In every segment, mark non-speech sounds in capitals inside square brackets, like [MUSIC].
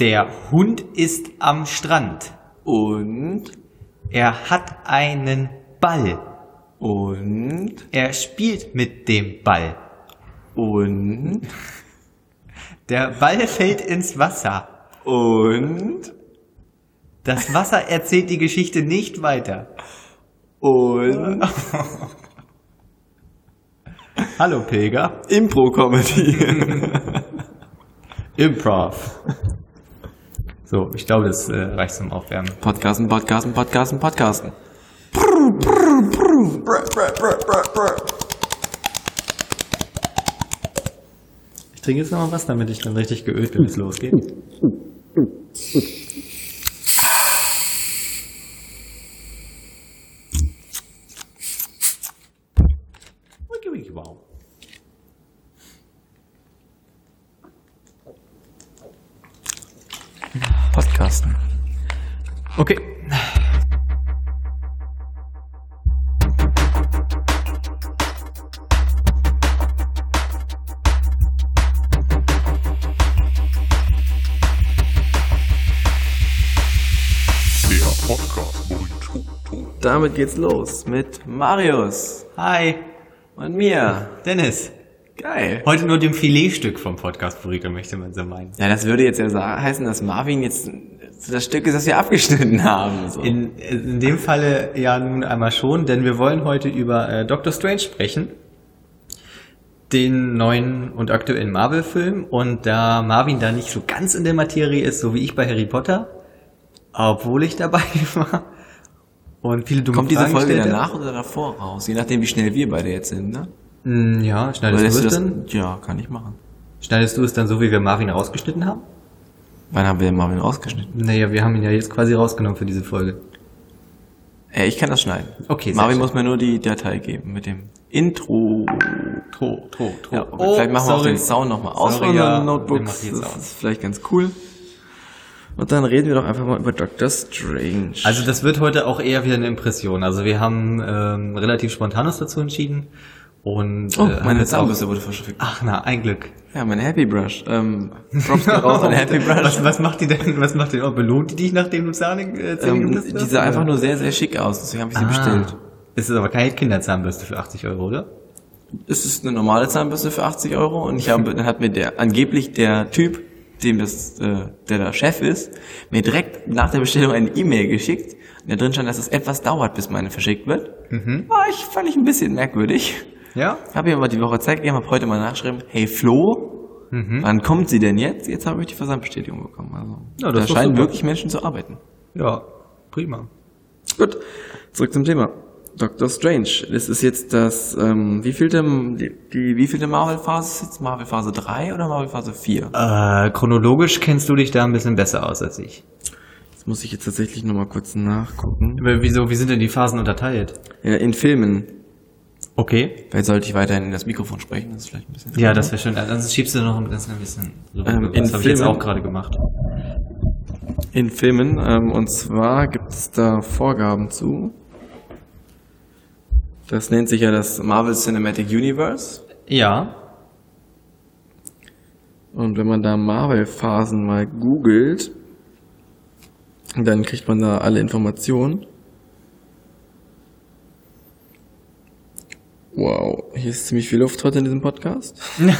Der Hund ist am Strand. Und, Er hat einen Ball. und, Er spielt mit dem Ball. und, Der Ball fällt ins Wasser. und, Das Wasser erzählt die Geschichte nicht weiter. und, Hallo Pilger. Impro-Comedy. [LAUGHS] [LAUGHS] Improv. So, ich glaube, das äh, reicht zum Aufwärmen. Podcasten, Podcasten, Podcasten, Podcasten. Ich trinke jetzt noch mal was, damit ich dann richtig geölt bin, wenn es losgeht. Wiki, wiki, wow. Podcasten. Okay. Der Podcast Burrito. Damit geht's los mit Marius Hi, und mir. Dennis. Geil. Heute nur dem Filetstück vom Podcast Burrito, möchte man so meinen. Ja, das würde jetzt ja heißen, dass Marvin jetzt das Stück ist, das wir abgeschnitten haben. So. In, in dem Falle ja nun einmal schon, denn wir wollen heute über äh, Doctor Strange sprechen. Den neuen und aktuellen Marvel-Film. Und da Marvin da nicht so ganz in der Materie ist, so wie ich bei Harry Potter, obwohl ich dabei [LAUGHS] war und viele dumme Kommt diese Fragen Folge stellte. danach oder davor raus? Je nachdem, wie schnell wir beide jetzt sind, ne? Mm, Ja, schneidest du es dann? Ja, kann ich machen. Schneidest du es dann so, wie wir Marvin rausgeschnitten haben? Wann haben wir den Marvin rausgeschnitten? Naja, wir haben ihn ja jetzt quasi rausgenommen für diese Folge. Ja, ich kann das schneiden. Okay, Marvin muss mir nur die Datei geben mit dem Intro. Tro, tro, tro. Ja, aber vielleicht machen wir auch den Sound nochmal aus Oh, Sorry, von ja, Notebooks. Das ist vielleicht ganz cool. Und dann reden wir doch einfach mal über Doctor Strange. Also das wird heute auch eher wieder eine Impression. Also wir haben ähm, relativ spontan uns dazu entschieden. Und oh, äh, meine Zahnbürste wurde verschickt. Ach na, ein Glück. Ja, meine Happy Brush. Ähm, [LAUGHS] Props geht raus an Happy Brush. Was, was macht die denn? Was macht die? Oh, belohnt die dich, nachdem du Zähne äh, Ähm, geputzt die hast, sah einfach nur sehr, sehr schick aus, deswegen habe ich sie Ah. bestellt. Es ist aber keine Kinderzahnbürste für 80 Euro, oder? Es ist eine normale Zahnbürste für 80 Euro und ich habe, [LAUGHS] dann hat mir der, angeblich der Typ, dem das, äh, der da Chef ist, mir direkt nach der Bestellung eine E-Mail geschickt. Und da drin stand, dass es etwas dauert, bis meine verschickt wird. War ich, fand ich ein bisschen merkwürdig. Ja. Habe ihm aber die Woche Zeit gegeben, habe heute mal nachgeschrieben, hey Flo, wann kommt sie denn jetzt? Jetzt habe ich die Versandbestätigung bekommen. Also, Ja, das da scheinen super. wirklich Menschen zu arbeiten. Ja, prima. Gut, zurück zum Thema. Doctor Strange. Das ist jetzt das, ähm, wie vielte, die, die wie vielte Marvel-Phase ist jetzt? Marvel-Phase 3 oder Marvel-Phase 4? Äh, chronologisch kennst du dich da ein bisschen besser aus als ich. Das muss ich jetzt tatsächlich nochmal kurz nachgucken. Aber Wieso, wie sind denn die Phasen unterteilt? Ja, in Filmen. Okay. Vielleicht sollte ich weiterhin in das Mikrofon sprechen, das ist vielleicht ein bisschen Ja, das wäre schön. Dann schiebst du noch ein bisschen, ein bisschen rüber. Ähm, in das habe ich jetzt Filmen- auch gerade gemacht. In Filmen, ähm, und zwar gibt es da Vorgaben zu. Das nennt sich ja das Marvel Cinematic Universe. Ja. Und wenn man da Marvel-Phasen mal googelt, dann kriegt man da alle Informationen. Wow, hier ist ziemlich viel Luft heute in diesem Podcast. [LAUGHS]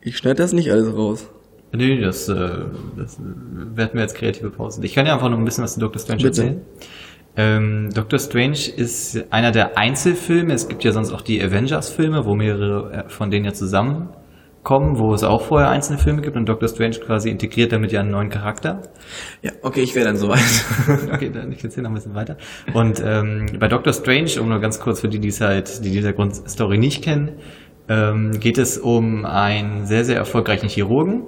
ich schneide das nicht alles raus. Nee, das, äh, das äh, werden wir als kreative Pause. Ich kann ja einfach noch ein bisschen was zu Doctor Strange Bitte. erzählen. Ähm, Doctor Strange ist einer der Einzelfilme. Es gibt ja sonst auch die Avengers-Filme, wo mehrere äh, von denen ja zusammenkommen, wo es auch vorher einzelne Filme gibt und Doctor Strange quasi integriert damit ja einen neuen Charakter. Ja, okay, ich wäre dann soweit. [LAUGHS] Okay, dann ich erzähle noch ein bisschen weiter. Und ähm, bei Doctor Strange, um nur ganz kurz für die, die es halt, die diese Grundstory nicht kennen, ähm, geht es um einen sehr, sehr erfolgreichen Chirurgen,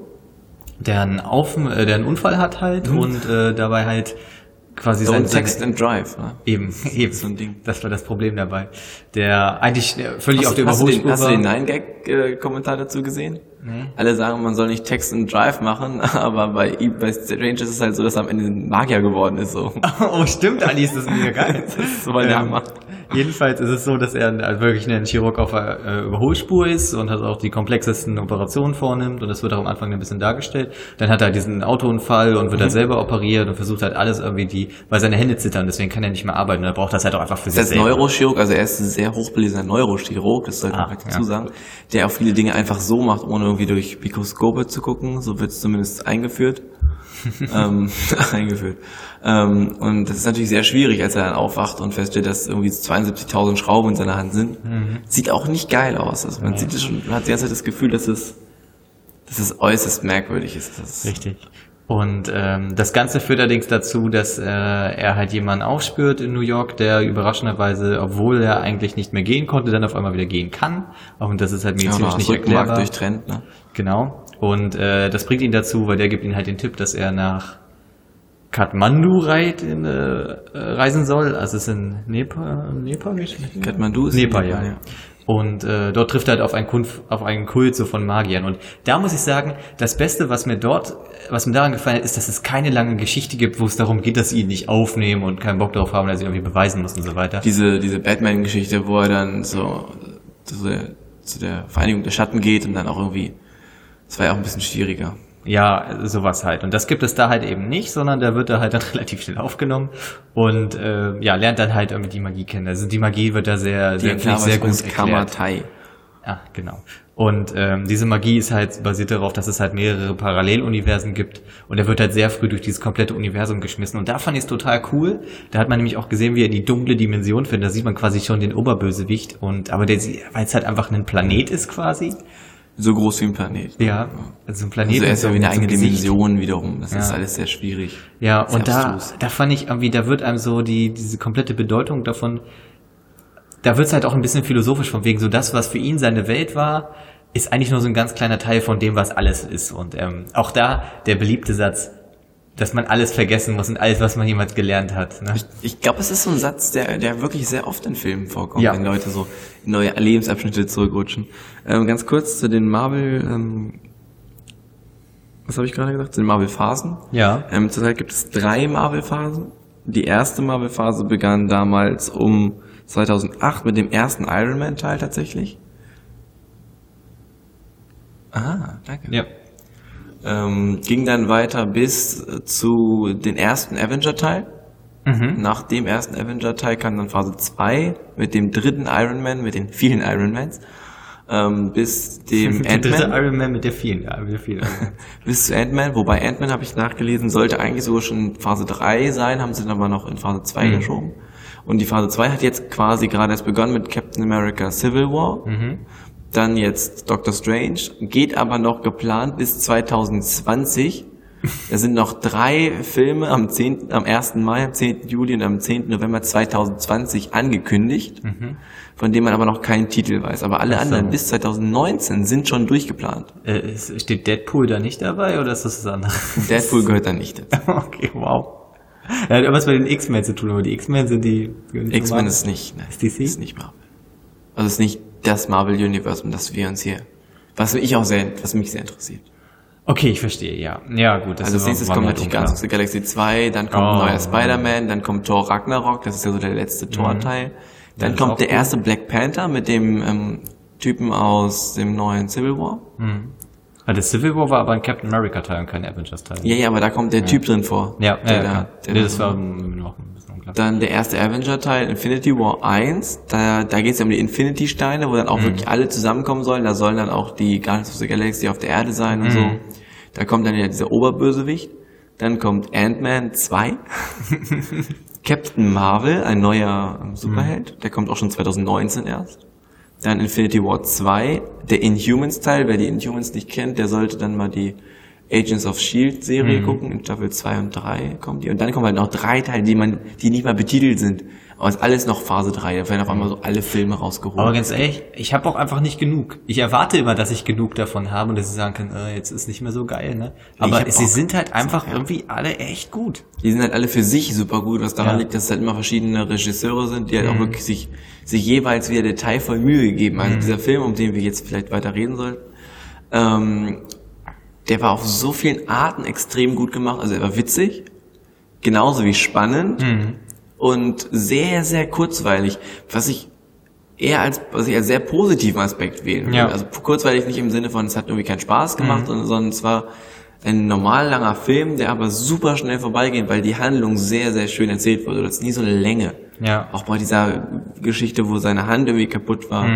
der einen, Auf äh, der einen Unfall hat halt und äh, dabei halt quasi sein, Und Text seine, and Drive. Ne? eben, eben, so ein Ding. das war das Problem dabei. Der eigentlich äh, völlig auf Hast, der du den, Überholspur hast du den war. Nine-Gag-Kommentar dazu gesehen? Alle sagen, man soll nicht Text and Drive machen, [LAUGHS] aber bei, bei Strange ist es halt so, dass er am Ende ein Magier geworden ist. So. [LAUGHS] oh, stimmt, Ali, ist das mega geil. [LAUGHS] Das ist so der Hammer. [LAUGHS] Jedenfalls ist es so, dass er wirklich ein Chirurg auf der äh, Überholspur ist und halt auch die komplexesten Operationen vornimmt und das wird auch am Anfang ein bisschen dargestellt. Dann hat er diesen Autounfall und wird Mhm. halt selber operiert und versucht halt alles irgendwie die, weil seine Hände zittern, deswegen kann er nicht mehr arbeiten und er braucht das halt auch einfach für Er sich ist selber. Neurochirurg, also er ist ein sehr hochbelesener Neurochirurg, das sollte man Ah, ja. dazu sagen, der auch viele Dinge einfach so macht, ohne irgendwie durch Mikroskope zu gucken. So wird es zumindest eingeführt. [LAUGHS] ähm, [LAUGHS] eingeführt. Ähm, und das ist natürlich sehr schwierig, als er dann aufwacht und feststellt, dass irgendwie 72.000 Schrauben in seiner Hand sind. Mhm. Sieht auch nicht geil aus. Also man sieht es schon, man hat die ganze Zeit das Gefühl, dass es, dass es äußerst merkwürdig ist. Das Richtig. Und ähm, das Ganze führt allerdings dazu, dass äh, er halt jemanden aufspürt in New York, der überraschenderweise, obwohl er eigentlich nicht mehr gehen konnte, dann auf einmal wieder gehen kann. Und das ist halt ja, medizinisch oder nicht Rückenmark erklärbar. durchtrennt. Ne? Genau. Und äh, das bringt ihn dazu, weil der gibt ihm halt den Tipp, dass er nach Kathmandu reit, in, äh, reisen soll. Also es ist in Nepal, Nepal nicht? Kathmandu ist Nepal, in ja. Nepal, ja. Und äh, dort trifft er halt auf einen, Kunf, auf einen Kult so von Magiern. Und da muss ich sagen, das Beste, was mir dort, was mir daran gefallen hat, ist, dass es keine lange Geschichte gibt, wo es darum geht, dass sie ihn nicht aufnehmen und keinen Bock darauf haben, dass sie irgendwie beweisen muss und so weiter. diese, diese Batman-Geschichte, wo er dann so zu der, zu der Vereinigung der Schatten geht und dann auch irgendwie, das war ja auch ein bisschen schwieriger. Ja, sowas halt. Und das gibt es da halt eben nicht, sondern da wird er halt dann [LAUGHS] relativ schnell aufgenommen und äh, ja, lernt dann halt irgendwie die Magie kennen. Also die Magie wird da sehr, sehr, klar, sehr gut erklärt. Kamatai. Ja, genau. Und ähm, diese Magie ist halt basiert darauf, dass es halt mehrere Paralleluniversen gibt und er wird halt sehr früh durch dieses komplette Universum geschmissen und da fand ich es total cool. Da hat man nämlich auch gesehen, wie er die dunkle Dimension findet. Da sieht man quasi schon den Oberbösewicht und aber der, weil es halt einfach ein Planet ist quasi. So groß wie ein Planet. Ja, also ein Planet. Also er ist ja wie eine eigene. Dimension wiederum. Das ist Ja. alles sehr schwierig. Ja, Sehr und da, abstrus. da fand ich irgendwie, da wird einem so die, diese komplette Bedeutung davon, da wird's halt auch ein bisschen philosophisch von wegen so das, was für ihn seine Welt war, ist eigentlich nur so ein ganz kleiner Teil von dem, was alles ist. Und ähm, auch da der beliebte Satz, dass man alles vergessen muss und alles, was man jemals gelernt hat. Ne? Ich glaube, es ist so ein Satz, der, der wirklich sehr oft in Filmen vorkommt, Ja. wenn Leute so in neue Lebensabschnitte zurückrutschen. Ähm, ganz kurz zu den Marvel, ähm, was habe ich gerade gesagt? Zu den Marvel-Phasen. Ja. Ähm, zurzeit gibt es drei Marvel-Phasen. Die erste Marvel-Phase begann damals um 2008 mit dem ersten Iron Man-Teil tatsächlich. Ah, danke. Ja. Ähm, ging dann weiter bis äh, zu den ersten Avenger-Teil. Mhm. Nach dem ersten Avenger-Teil kam dann Phase 2 mit dem dritten Iron Man, mit den vielen Iron Mans, ähm, bis dem [LAUGHS] Der dritte Ant-Man, Iron Man mit der vielen, ja, mit der vielen. [LAUGHS] bis zu Ant-Man, wobei Ant-Man, habe ich nachgelesen, sollte eigentlich sogar schon Phase 3 sein, haben sie dann aber noch in Phase 2 Mhm. geschoben. Und die Phase 2 hat jetzt quasi gerade erst begonnen mit Captain America Civil War. Mhm. Dann jetzt Doctor Strange, geht aber noch geplant bis 2020. Da sind noch drei Filme am 10., am 1. Mai, am 10. Juli und am 10. November 2020 angekündigt, von denen man aber noch keinen Titel weiß. Aber alle Mhm. So. anderen bis 2019 sind schon durchgeplant. Äh, steht Deadpool da nicht dabei oder ist das das andere? Deadpool gehört da nicht [LAUGHS] dazu. okay, wow. Er hat irgendwas mit den X-Men zu tun, aber die X-Men sind die... die X-Men ist nicht, ne, Ist DC? ist nicht Marvel. Also ist nicht das Marvel Universe, um das wir uns hier, was mich auch sehr, was mich sehr interessiert. Okay, ich verstehe, ja. Ja, gut. Das Also als nächstes kommt natürlich. Guardians of the Galaxy 2, dann kommt ein Oh. neuer Spider-Man, dann kommt Thor Ragnarok, das ist ja so der letzte Thor-Teil. Dann kommt der cool. erste Black Panther mit dem ähm, Typen aus dem neuen Civil War. Ah, der Civil War war aber ein Captain America-Teil und kein Avengers-Teil. Ja, ja, aber da kommt der Typ drin vor. ja, der, ja, ja. der nee, da- das war noch ein bisschen unklar. Dann der erste Avenger-Teil, Infinity War 1. Da, da geht es ja um die Infinity-Steine, wo dann Mhm. auch wirklich alle zusammenkommen sollen. Da sollen dann auch die Guardians of the Galaxy auf der Erde sein und Mhm. so. Da kommt dann ja dieser Oberbösewicht. Dann kommt Ant-Man 2. [LAUGHS] Captain Marvel, ein neuer Superheld. Der kommt auch schon 2019 erst. Dann Infinity War 2. Der Inhumans-Teil, wer die Inhumans nicht kennt, der sollte dann mal die Agents of S.H.I.E.L.D. Serie gucken. In Staffel 2 und 3 kommen die. Und dann kommen halt noch drei Teile, die man, die nicht mal betitelt sind. Aber es ist alles noch Phase 3. Da werden auf einmal so alle Filme rausgeholt. Aber ganz ehrlich, ich habe auch einfach nicht genug. Ich erwarte immer, dass ich genug davon habe und dass ich sagen kann, äh, jetzt ist nicht mehr so geil, ne? Aber sie sind halt einfach ja. irgendwie alle echt gut. Die sind halt alle für sich super gut, was daran Ja. liegt, dass es halt immer verschiedene Regisseure sind, die halt auch wirklich sich, sich jeweils wieder detailvoll Mühe gegeben. Also dieser Film, um den wir jetzt vielleicht weiter reden sollten, ähm, der war auf so vielen Arten extrem gut gemacht. Also er war witzig, genauso wie spannend und sehr, sehr kurzweilig, was ich eher als, was ich als sehr positiven Aspekt wählen würde. Ja. Also kurzweilig nicht im Sinne von, es hat irgendwie keinen Spaß gemacht, sondern, sondern es war ein normal langer Film, der aber super schnell vorbeigeht, weil die Handlung sehr, sehr schön erzählt wurde. Das ist nie so eine Länge. Ja. Auch bei dieser Geschichte, wo seine Hand irgendwie kaputt war,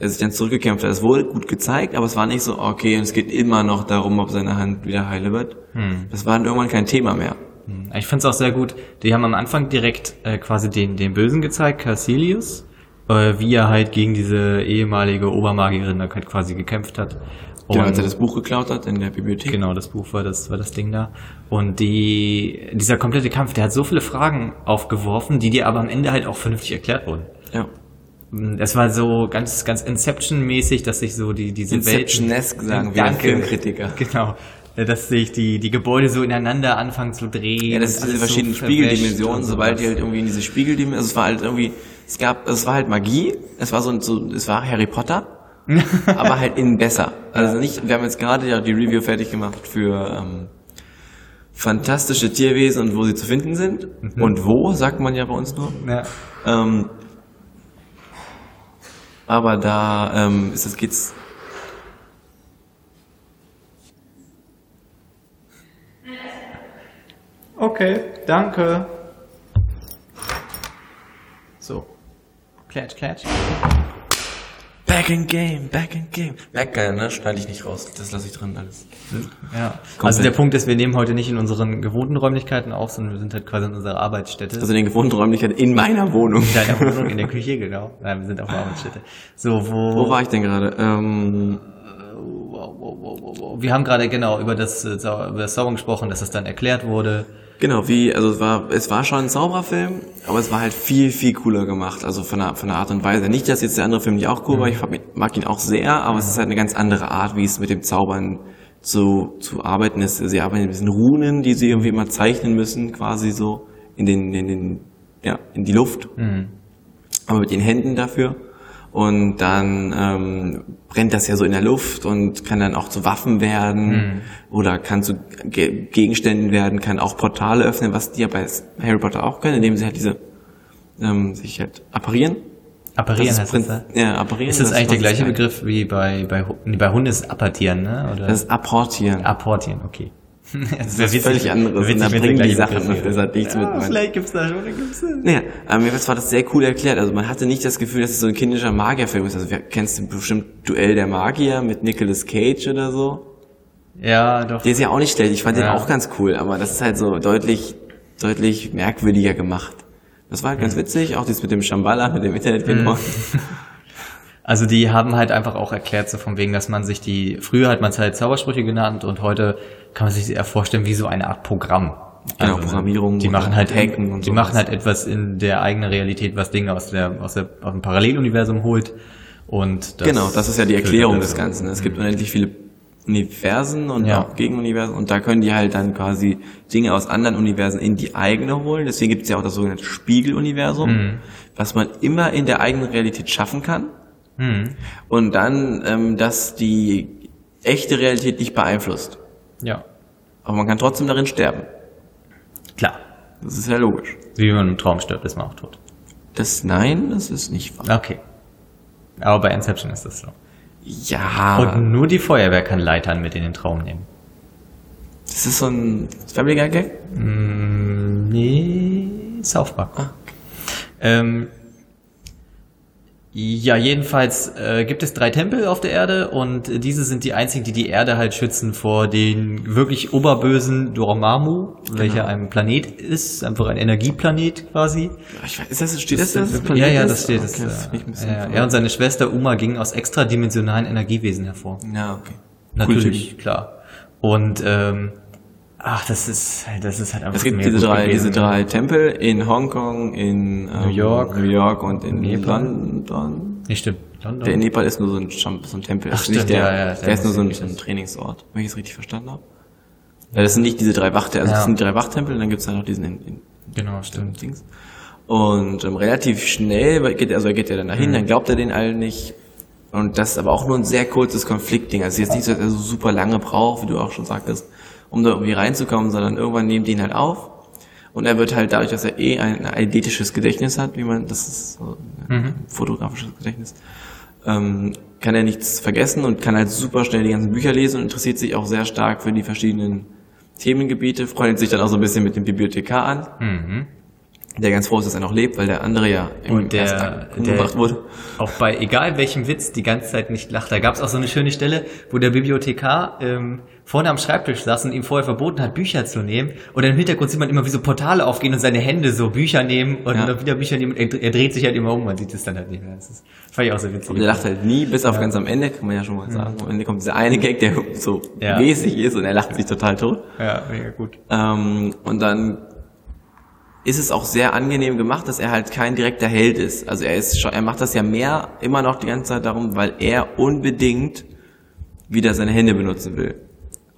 er sich dann zurückgekämpft hat. Es wurde gut gezeigt, aber es war nicht so, okay, und es geht immer noch darum, ob seine Hand wieder heile wird. Das war dann irgendwann kein Thema mehr. Ich finde es auch sehr gut. Die haben am Anfang direkt äh, quasi den, den Bösen gezeigt, Carsilius, äh, wie er halt gegen diese ehemalige Obermagierin da halt quasi gekämpft hat. Und Genau, als er das Buch geklaut hat in der Bibliothek. Genau, das Buch war das, war das Ding da. Und die, dieser komplette Kampf, der hat so viele Fragen aufgeworfen, die dir aber am Ende halt auch vernünftig erklärt wurden. Ja. Es war so ganz, ganz Inception-mäßig, dass sich so die, diese Inception-esque Welten... sagen wir Danke. Filmkritiker. [LAUGHS] Genau. Dass sich die, die Gebäude so ineinander anfangen zu drehen. Ja, das ist diese so verschiedenen verwäscht Spiegeldimensionen, sobald die halt irgendwie in diese Spiegeldimensionen, also es war halt irgendwie, es gab, es war halt Magie, es war so, so es war Harry Potter, [LAUGHS] aber halt in besser. Also nicht, wir haben jetzt gerade ja die Review fertig gemacht für ähm, fantastische Tierwesen und wo sie zu finden sind. Und wo, sagt man ja bei uns nur. Ja. Ähm, aber da ähm, ist es geht's. Okay, danke. So. Klatsch, klatsch. Back in Game, back in Game. Merkt keiner, ne? Schneide ich nicht raus. Das lasse ich drin alles. Ja. Also der Punkt ist, wir nehmen heute nicht in unseren gewohnten Räumlichkeiten auf, sondern wir sind halt quasi in unserer Arbeitsstätte. Also in den gewohnten Räumlichkeiten in meiner Wohnung. in deiner Wohnung, in der [LAUGHS] Küche, genau. Nein, wir sind auf der Arbeitsstätte. So, wo, Wo war ich denn gerade? Ähm, Wow, wow, wow, wow, wow. Wir haben gerade genau über das, äh, über das Zaubern gesprochen, dass das dann erklärt wurde. genau, wie, also es war, es war schon ein Zauberfilm, aber es war halt viel, viel cooler gemacht. Also von der, von der Art und Weise. Nicht, dass jetzt der andere Film nicht auch cool war, ich mag- ihn auch sehr, aber es ist halt eine ganz andere Art, wie es mit dem Zaubern zu, zu arbeiten ist. Sie arbeiten mit diesen Runen, die sie irgendwie immer zeichnen müssen, quasi so in den, in den, ja, in die Luft. aber mit den Händen dafür. Und dann ähm, brennt das ja so in der Luft und kann dann auch zu Waffen werden oder kann zu Ge Gegenständen werden, kann auch Portale öffnen, was die ja bei Harry Potter auch können, indem sie halt diese ähm, sich halt apparieren. Apparieren Das ist heißt das, ne? ja, apparieren. Ist das eigentlich der gleiche. Begriff wie bei, bei, nee, bei Hunden ist apportieren, ne? Oder? Das ist apportieren. apportieren, okay. [LAUGHS] das Das ist völlig anderes. Und da bringen die Sachen, das hat nichts mit- ja, Vielleicht gibt's da schon, oder gibt's da? Naja, aber mir war das sehr cool erklärt. Also man hatte nicht das Gefühl, dass es so ein kindischer Magierfilm ist. Also wer, kennst du bestimmt Duell der Magier mit Nicolas Cage oder so? Ja, doch. Der ist ja auch nicht schlecht. Ich fand Ja. den auch ganz cool, aber das ist halt so deutlich, deutlich merkwürdiger gemacht. Das war halt ganz witzig, auch das mit dem Shambhala, mit dem Internet genau. [LAUGHS] Also die haben halt einfach auch erklärt, so von wegen, dass man sich die, früher hat man es halt Zaubersprüche genannt und heute kann man sich eher vorstellen wie so eine Art Programm. Genau, Programmierung Die machen halt Hacken und die sowas. machen halt etwas in der eigenen Realität, was Dinge aus der aus, der, aus dem Paralleluniversum holt und das genau, das ist ja die Erklärung des Ganzen. Es gibt unendlich viele Universen und Ja. auch Gegenuniversen und da können die halt dann quasi Dinge aus anderen Universen in die eigene holen. Deswegen gibt es ja auch das sogenannte Spiegeluniversum, Mhm. was man immer in der eigenen Realität schaffen kann. Mhm. Und dann, ähm, dass die echte Realität nicht beeinflusst. Ja, Aber man kann trotzdem darin sterben. klar. Das ist ja logisch. Wie wenn man im Traum stirbt, ist man auch tot. Das Nein, das ist nicht wahr. Okay. Aber bei Inception ist das so. Ja, Und nur die Feuerwehr kann Leitern mit in den Traum nehmen. das ist so ein Family Guy Gag. Mm, nee, South Park. Ähm, ja, jedenfalls äh, gibt es drei Tempel auf der Erde und äh, diese sind die einzigen, die die Erde halt schützen vor den wirklich oberbösen Dormammu, welcher ein Planet ist, einfach ein Energieplanet quasi. Ich weiß, ist das, steht das, das, ja, ja, das steht. Das, Okay, das äh, ein bisschen ja, er und seine Schwester Uma gingen aus extradimensionalen Energiewesen hervor. Ja, okay. Natürlich, klar. Und ähm, ach, das ist, das ist halt einfach. Es gibt diese drei, gewesen. diese drei Tempel in Hongkong, in ähm, New York, New York und in Nepal. London. Nee, stimmt. London. Der in Nepal ist nur so ein, so ein Tempel. Ach, nicht stimmt, der, ja, ja, der der ist nur so ein, so ein Trainingsort, wenn ich es richtig verstanden habe. Ja, das sind nicht diese drei Wachtempel, also Ja. das sind die drei Wachtempel und dann gibt's da noch diesen in, in genau, stimmt. Dings. Und ähm, relativ schnell geht er, also er geht er dann dahin, Mhm. dann glaubt er den allen nicht. Und das ist aber auch nur ein sehr kurzes Konfliktding. Also jetzt nicht so, dass er so super lange braucht, wie du auch schon sagtest, um da irgendwie reinzukommen, sondern irgendwann nehmen die ihn halt auf. Und er wird halt dadurch, dass er eh ein eidetisches Gedächtnis hat, wie man, das ist so ein fotografisches Gedächtnis, ähm, kann er nichts vergessen und kann halt super schnell die ganzen Bücher lesen und interessiert sich auch sehr stark für die verschiedenen Themengebiete, freundet sich dann auch so ein bisschen mit dem Bibliothekar an, Mhm. Der ganz froh ist, dass er noch lebt, weil der andere ja im der- ersten der- umgebracht wurde. Auch bei egal welchem Witz die ganze Zeit nicht lacht. Da gab es auch so eine schöne Stelle, wo der Bibliothekar ähm, vorne am Schreibtisch saß und ihm vorher verboten hat, Bücher zu nehmen. Und im Hintergrund sieht man immer, wie so Portale aufgehen und seine Hände so Bücher nehmen und Ja. wieder Bücher nehmen. Er, er dreht sich halt immer um, man sieht es dann halt nicht mehr. Das ist, fand ich auch so witzig. Und er lacht halt nie, bis auf ganz am Ende, kann man ja schon mal sagen. Am Ende kommt dieser eine Gag, der so Ja. mäßig ist und er lacht sich total tot. Ja, mega gut. Ähm, und dann ist es auch sehr angenehm gemacht, dass er halt kein direkter Held ist. Also er ist schon, er macht das ja mehr immer noch die ganze Zeit darum, weil er unbedingt wieder seine Hände benutzen will.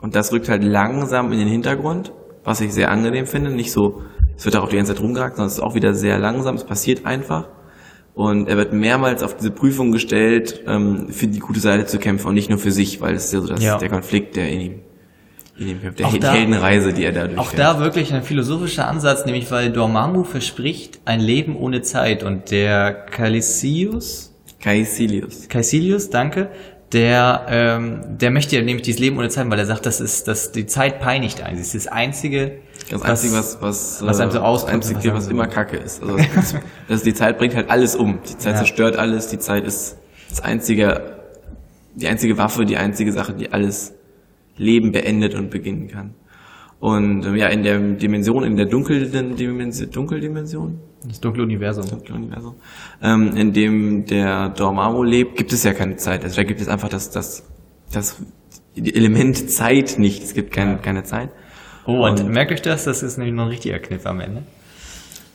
Und das rückt halt langsam in den Hintergrund, was ich sehr angenehm finde. Nicht so, es wird auch die ganze Zeit rumgehakt, sondern es ist auch wieder sehr langsam, es passiert einfach. Und er wird mehrmals auf diese Prüfung gestellt, ähm, für die gute Seite zu kämpfen und nicht nur für sich, weil es ist ja so das, Ja. der Konflikt, der in ihm, der Auch He- da- Heldenreise, die er dadurch Auch da wirklich ein philosophischer Ansatz, nämlich weil Dormammu verspricht ein Leben ohne Zeit und der Calisius, Caecilius. Caecilius, danke, der, ähm, der möchte ja nämlich dieses Leben ohne Zeit, weil er sagt, das ist, dass die Zeit peinigt einen. Das ist das einzige, Das Einzige, was, was, was einem so äh, auskommt, das Einzige, was was immer Kacke ist. Also, das, [LAUGHS] das, die Zeit bringt halt alles um. Die Zeit Ja. zerstört alles. Die Zeit ist das einzige, die einzige Waffe, die einzige Sache, die alles Leben beendet und beginnen kann. Und ähm, ja, in der Dimension, in der dunklen Dimension, Dunkeldimension, das dunkle Universum. dunkle Universum, ähm, in dem der Dormammu lebt, gibt es ja keine Zeit. Also da gibt es einfach das, das, das Element Zeit nicht. Es gibt kein, keine Zeit. Oh, und, Und- merkt euch das, das ist nämlich noch ein richtiger Kniff am Ende.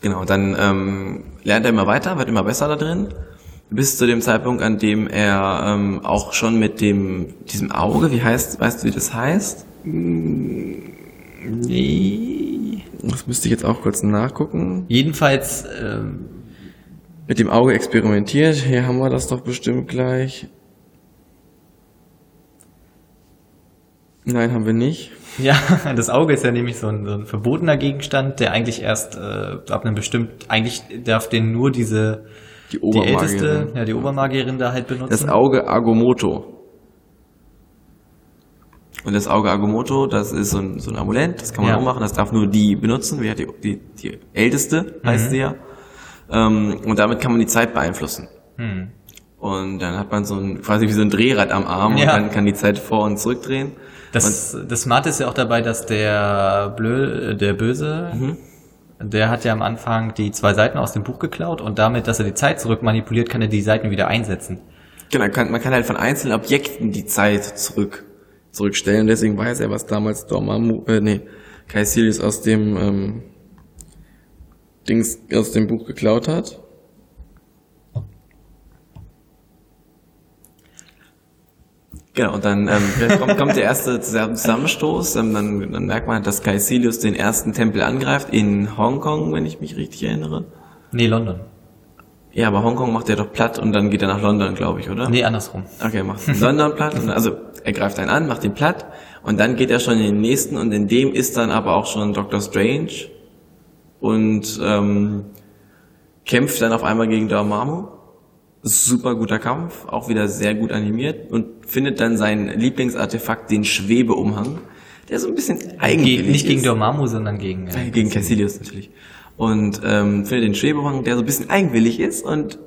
Genau, dann ähm, lernt er immer weiter, wird immer besser da drin, bis zu dem Zeitpunkt, an dem er ähm, auch schon mit dem diesem Auge, wie heißt, weißt du, wie das heißt? Nee. Das müsste ich jetzt auch kurz nachgucken. Jedenfalls, ähm, Mit dem Auge experimentiert. Hier haben wir das doch bestimmt gleich. Nein, haben wir nicht. [LAUGHS] ja, das Auge ist ja nämlich so ein, so ein verbotener Gegenstand, der eigentlich erst äh, ab einem bestimmten, eigentlich darf den nur diese, Die die älteste, ja, die Obermagierin da halt benutzen. Das Auge Agomoto. Und das Auge Agomoto, das ist so ein, so ein Amulett, das kann man Ja. auch machen, das darf nur die benutzen, hat die, die, die älteste, heißt Mhm. sie ja. Ähm, und damit kann man die Zeit beeinflussen. Hm. Und dann hat man so ein, quasi wie so ein Drehrad am Arm Ja. und dann kann die Zeit vor- und zurückdrehen. Das, das Smarte ist ja auch dabei, dass der Blö, der Böse, Mhm. Der hat ja am Anfang die zwei Seiten aus dem Buch geklaut und damit, dass er die Zeit zurück manipuliert, kann er die Seiten wieder einsetzen. Genau, kann, man kann halt von einzelnen Objekten die Zeit zurück, zurückstellen. Deswegen weiß er, was damals Dormammu, äh, nee, Caecilius aus dem, ähm, Dings, aus dem Buch geklaut hat. Genau, und dann ähm, kommt, kommt der erste Zusammenstoß, ähm, dann, dann merkt man, dass Caecilius den ersten Tempel angreift in Hongkong, wenn ich mich richtig erinnere. Nee, London. Ja, aber Hongkong macht er doch platt und dann geht er nach London, glaube ich, oder? Nee, andersrum. Okay, macht London platt. Und, also er greift einen an, macht ihn platt und dann geht er schon in den nächsten und in dem ist dann aber auch schon Doctor Strange und ähm, kämpft dann auf einmal gegen Dormammu. Super guter Kampf, auch wieder sehr gut animiert und findet dann sein Lieblingsartefakt, den Schwebeumhang, der so ein bisschen Ge eigentlich nicht gegen ist. Dormammu, sondern gegen... Äh, Gegen Caecilius natürlich. Und ähm, findet den Schwebeumhang, der so ein bisschen eigenwillig ist und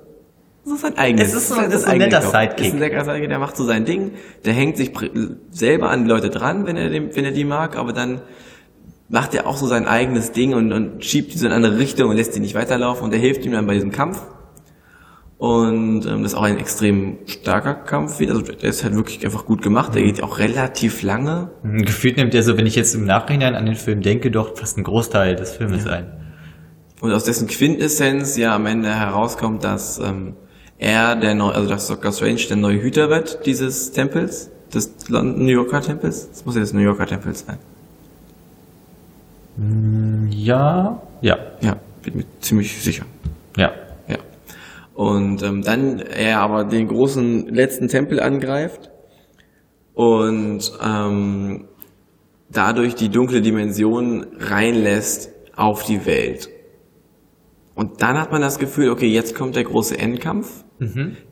so sein eigenes. Es ist so- das ist so ein netter. Sidekick. Ist ein netter Sidekick, der macht so sein Ding, der hängt sich selber an die Leute dran, wenn er, dem, wenn er die mag, aber dann macht er auch so sein eigenes Ding und, und schiebt die so in eine andere Richtung und lässt die nicht weiterlaufen und er hilft ihm dann bei diesem Kampf. Und ähm, das ist auch ein extrem starker Kampf wieder. Also der ist halt wirklich einfach gut gemacht. Der geht auch relativ lange. Gefühlt nimmt er so, wenn ich jetzt im Nachhinein an den Film denke, doch fast einen Großteil des Filmes ein. Und aus dessen Quintessenz ja am Ende herauskommt, dass ähm, er der neue, also dass Dr. Strange der neue Hüter wird dieses Tempels, des London New Yorker Tempels. Das muss ja das New Yorker Tempel sein. Ja, ja, Ja, bin mir ziemlich sicher. ja. Und ähm, dann er aber den großen letzten Tempel angreift und ähm, dadurch die dunkle Dimension reinlässt auf die Welt. Und dann hat man das Gefühl, okay, jetzt kommt der große Endkampf,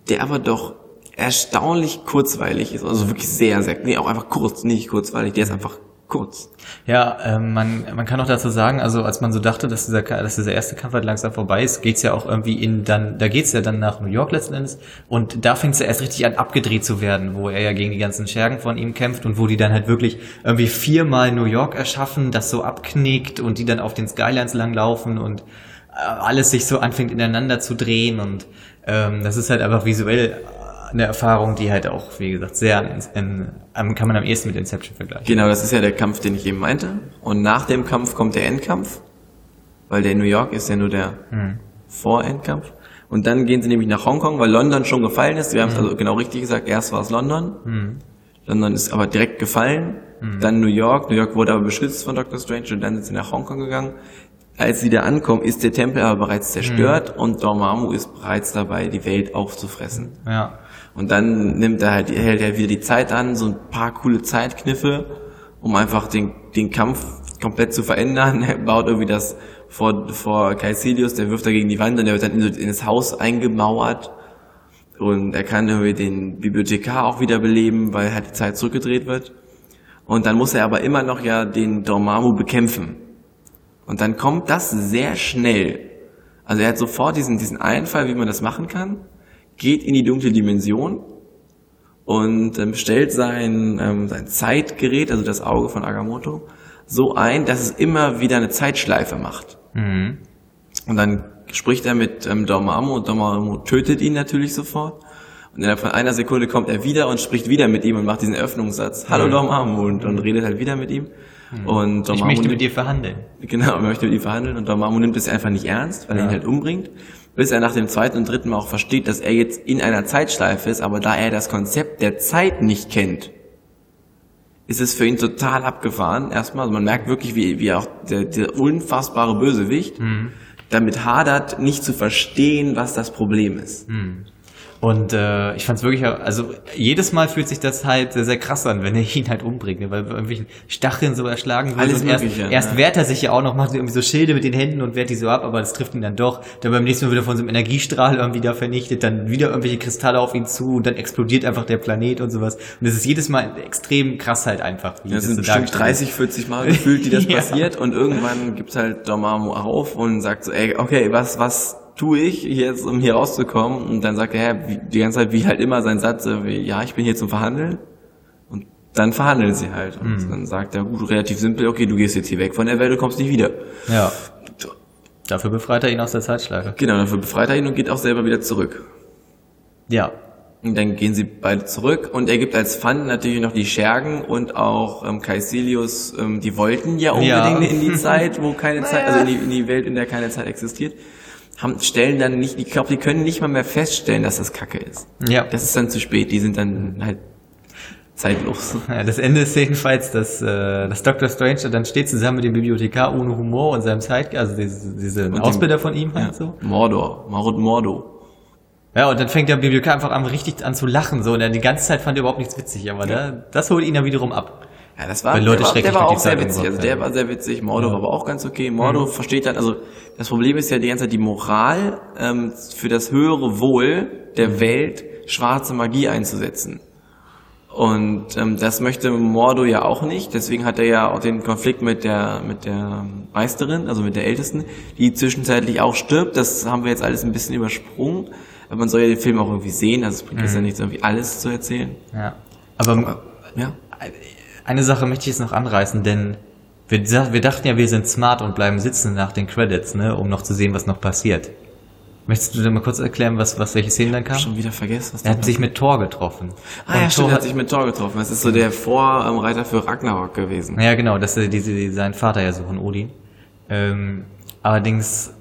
der aber doch erstaunlich kurzweilig ist. Also wirklich sehr, sehr, nee, auch einfach kurz, nicht kurzweilig, der ist einfach kurz. Ja, ähm, man, man kann auch dazu sagen, also als man so dachte, dass dieser, dass dieser erste Kampf halt langsam vorbei ist, geht's ja auch irgendwie in dann, da geht's ja dann nach New York letzten Endes und da fängt's ja erst richtig an abgedreht zu werden, wo er ja gegen die ganzen Schergen von ihm kämpft und wo die dann halt wirklich irgendwie viermal New York erschaffen, das so abknickt und die dann auf den Skylines langlaufen und äh, alles sich so anfängt ineinander zu drehen und ähm, das ist halt einfach visuell eine Erfahrung, die halt auch, wie gesagt, sehr, in, in, kann man am ehesten mit Inception vergleichen. Genau, das ist ja der Kampf, den ich eben meinte. Und nach dem Kampf kommt der Endkampf, weil der in New York ist ja nur der Vorendkampf. Und dann gehen sie nämlich nach Hongkong, weil London schon gefallen ist. Wir haben es also genau richtig gesagt, erst war es London. London ist aber direkt gefallen. Dann New York. New York wurde aber beschützt von Dr. Strange und dann sind sie nach Hongkong gegangen. Als sie da ankommen, ist der Tempel aber bereits zerstört und Dormammu ist bereits dabei, die Welt aufzufressen. Ja. Und dann nimmt er halt, hält er wieder die Zeit an, so ein paar coole Zeitkniffe, um einfach den, den Kampf komplett zu verändern. [LAUGHS] Er baut irgendwie das vor, vor Caecilius, der wirft da gegen die Wand und der wird dann in, in das Haus eingemauert. Und er kann irgendwie den Bibliothekar auch wieder beleben, weil halt die Zeit zurückgedreht wird. Und dann muss er aber immer noch ja den Dormammu bekämpfen. Und dann kommt das sehr schnell. Also er hat sofort diesen, diesen Einfall, wie man das machen kann, geht in die dunkle Dimension und ähm, stellt sein, ähm, sein Zeitgerät, also das Auge von Agamotto, so ein, dass es immer wieder eine Zeitschleife macht. Mhm. Und dann spricht er mit ähm, Dormammu und Dormammu tötet ihn natürlich sofort. Und innerhalb von einer Sekunde kommt er wieder und spricht wieder mit ihm und macht diesen Öffnungssatz. Hallo Dormammu und, und redet halt wieder mit ihm. Und Ich Dormammu möchte nimmt- mit dir verhandeln. Genau, er möchte mit ihm verhandeln und Dormammu nimmt es einfach nicht ernst, weil er Ja. ihn halt umbringt, bis er nach dem zweiten und dritten Mal auch versteht, dass er jetzt in einer Zeitschleife ist, aber da er das Konzept der Zeit nicht kennt, ist es für ihn total abgefahren. Erstmal, also man merkt wirklich, wie, wie auch der, der unfassbare Bösewicht damit hadert, nicht zu verstehen, was das Problem ist. Und äh, ich fand es wirklich, also jedes Mal fühlt sich das halt sehr, sehr krass an, wenn er ihn halt umbringt, ne? weil irgendwelchen Stacheln so erschlagen wird. Alles und erst, Mögliche, erst ja. wehrt er sich ja auch noch, macht irgendwie so Schilde mit den Händen und wehrt die so ab, aber das trifft ihn dann doch. Dann beim nächsten Mal wieder von so einem Energiestrahl irgendwie da vernichtet, dann wieder irgendwelche Kristalle auf ihn zu und dann explodiert einfach der Planet und sowas. Und das ist jedes Mal extrem krass halt einfach. Wie Das so sind bestimmt dargestellt ist. 30, 40 Mal gefühlt, die [LAUGHS] das Ja. passiert und irgendwann gibt's halt Dormammu auf und sagt so, ey, okay, was, was tue ich jetzt, um hier rauszukommen? Und dann sagt er, ja, wie, die ganze Zeit wie halt immer sein Satz, wie, ja, ich bin hier zum Verhandeln. Und dann verhandeln sie halt. Und Mhm. dann sagt er, gut, relativ simpel, okay, du gehst jetzt hier weg von der Welt, du kommst nicht wieder. Ja. Dafür befreit er ihn aus der Zeitschleife. Genau, dafür befreit er ihn und geht auch selber wieder zurück. Ja. Und dann gehen sie beide zurück und er gibt als Pfand natürlich noch die Schergen und auch ähm, Caecilius, ähm, die wollten ja Ja. unbedingt in die [LAUGHS] Zeit, wo keine Zeit, also in die, in die Welt, in der keine Zeit existiert, haben, stellen dann nicht, ich glaube, die können nicht mal mehr feststellen, dass das Kacke ist. Ja. Das ist dann zu spät, die sind dann halt zeitlos. [LAUGHS] Ja, das Ende ist jedenfalls, dass, äh, dass Dr. Strange dann steht zusammen mit dem Bibliothekar ohne Humor und seinem Zeit, also diese, Ausbilder von ihm halt Ja. so. Mordor, Mord Mordo. Ja, und dann fängt der Bibliothekar einfach an, richtig an zu lachen, so, und dann die ganze Zeit fand er überhaupt nichts witzig, aber da, das holt ihn dann wiederum ab. Ja, das war, Weil Leute der war, der war durch auch sehr witzig. Also der war sehr witzig. Mordo Ja. war aber auch ganz okay. Mordo versteht dann, also das Problem ist ja die ganze Zeit die Moral ähm, für das höhere Wohl der Welt schwarze Magie einzusetzen. Und ähm, das möchte Mordo ja auch nicht. Deswegen hat er ja auch den Konflikt mit der mit der Meisterin, also mit der Ältesten, die zwischenzeitlich auch stirbt. Das haben wir jetzt alles ein bisschen übersprungen. Aber man soll ja den Film auch irgendwie sehen. Also es bringt jetzt ja nichts, irgendwie alles zu erzählen. Ja. Aber Ja. Eine Sache möchte ich jetzt noch anreißen, denn wir, wir dachten ja, wir sind smart und bleiben sitzen nach den Credits, ne, um noch zu sehen, was noch passiert. Möchtest du dir mal kurz erklären, was, was welche Szene dann kam? Schon wieder vergessen, was Er hat sich mit Thor getroffen. Ah ja, Und stimmt, Thor er hat sich mit Thor getroffen. Das ist so der Vorreiter für Ragnarok gewesen. Ja, genau, dass er diese, die, seinen Vater ja suchen, Odin. Ähm, allerdings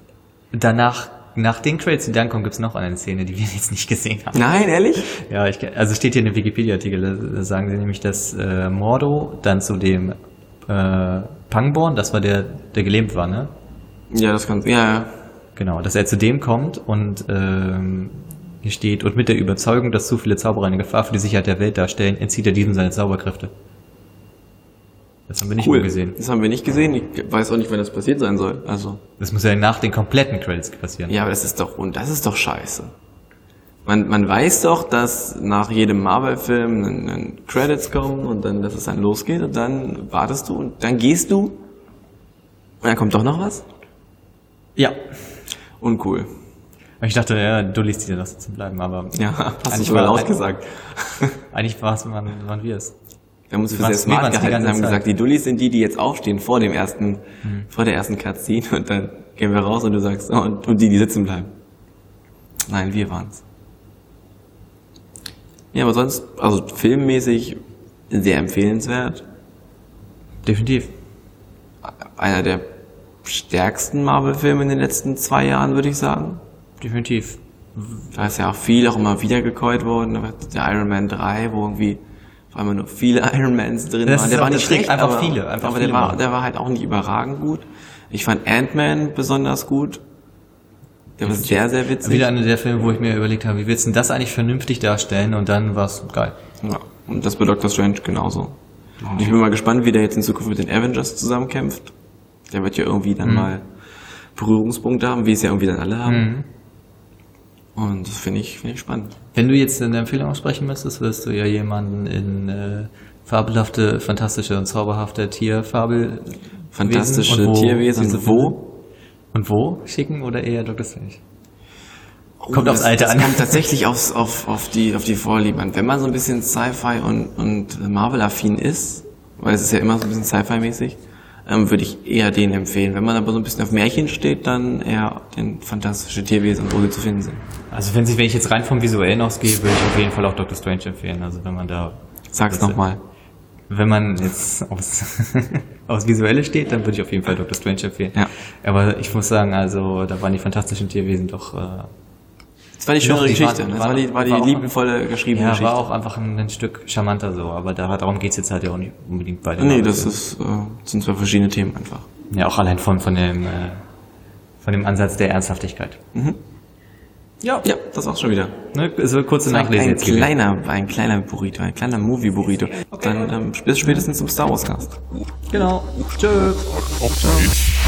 danach, nach den Credits, die dann kommen, gibt's noch eine Szene, die wir jetzt nicht gesehen haben. Nein, ehrlich? Ja, ich, also steht hier in dem Wikipedia-Artikel, da, da sagen sie nämlich, dass äh, Mordo dann zu dem äh, Pangborn, das war der, der gelähmt war, ne? Ja, das kann, ja, ja. Genau, dass er zu dem kommt und ähm, hier steht, und mit der Überzeugung, dass zu viele Zauberer eine Gefahr für die Sicherheit der Welt darstellen, entzieht er diesem seine Zauberkräfte. Das haben wir nicht Cool. gesehen. Das haben wir nicht gesehen. Ich weiß auch nicht, wann das passiert sein soll. Also, Das muss ja nach den kompletten Credits passieren. ja, aber das ist doch, und das ist doch scheiße. Man, man weiß doch, dass nach jedem Marvel-Film ein, ein Credits kommen und dann, dass es dann losgeht und dann wartest du und dann gehst du und dann kommt doch noch was? ja. Uncool. Ich dachte, ja, du liest dir das zu bleiben, aber Ja, [LAUGHS] hast du Eigentlich sogar war- laut gesagt. [LAUGHS] eigentlich war es, wann, wann wir es. Wir haben uns für sehr smart gehalten und haben gesagt, die Dullis sind die, die jetzt aufstehen vor dem ersten, Hm. vor der ersten Cutscene und dann gehen wir raus und du sagst, oh, und, und die, die sitzen bleiben. Nein, wir waren's. Ja, aber sonst, also filmmäßig sehr empfehlenswert. Definitiv. Einer der stärksten Marvel-Filme in den letzten zwei Jahren, würde ich sagen. Definitiv. Da ist ja auch viel auch immer wieder gekäut worden. Der Iron Man 3, wo irgendwie vor allem nur viele [LAUGHS] Iron Mans drin Das waren. Der war nicht schlecht, einfach aber, viele, einfach aber viele der, war, der war halt auch nicht überragend gut. Ich fand Ant-Man besonders gut. Der war sehr, sehr witzig. Wieder einer der Filme, wo ich mir überlegt habe, wie willst du denn das eigentlich vernünftig darstellen? Und dann war es geil. Ja, und das bei Doctor Strange genauso. Und ich bin mal gespannt, wie der jetzt in Zukunft mit den Avengers zusammenkämpft. Der wird ja irgendwie Mhm. dann mal Berührungspunkte haben, wie es ja irgendwie dann alle haben. Mhm. Und das finde ich, finde ich spannend. Wenn du jetzt eine Empfehlung aussprechen müsstest, würdest du ja jemanden in äh, fabelhafte, fantastische und zauberhafte Tierfabel Fantastische und Tierwesen, diese wo? und wo schicken oder eher Dr. Strange? Oh, Kommt aufs Alter das an. kommt [LAUGHS] tatsächlich aufs, auf, auf, die, auf die Vorliebe an. Wenn man so ein bisschen Sci-Fi und, und Marvel-affin ist, weil es ist ja immer so ein bisschen Sci-Fi-mäßig, ähm, würde ich eher den empfehlen. Wenn man aber so ein bisschen auf Märchen steht, dann eher den fantastische Tierwesen, wo sie zu finden sind. Also wenn, sich, wenn ich jetzt rein vom Visuellen ausgehe, würde ich auf jeden Fall auch Dr. Strange empfehlen. Also wenn man da Sag's nochmal. Wenn man jetzt aufs, [LAUGHS] aufs Visuelle steht, dann würde ich auf jeden Fall Dr. Strange empfehlen. Ja. Aber ich muss sagen, also da waren die fantastischen Tierwesen doch, äh, Das war die schönere Geschichte. waren- das war- war die, war die war liebevolle geschriebene ja, Geschichte. war auch einfach ein, ein Stück charmanter so. Aber da, darum geht's jetzt halt ja auch nicht unbedingt bei den nee, das ist, äh, sind zwei verschiedene Themen einfach. Ja, auch allein von, von dem, äh, von dem Ansatz der Ernsthaftigkeit. Ja, ja, das auch schon wieder. Ne, so kurze Ein, Nachlese ein jetzt gewesen. kleiner, ein kleiner Burrito, ein kleiner Movie-Burrito. Dann ähm, bis spätestens zum Star Wars Cast. Genau. Tschö. Auf geht's.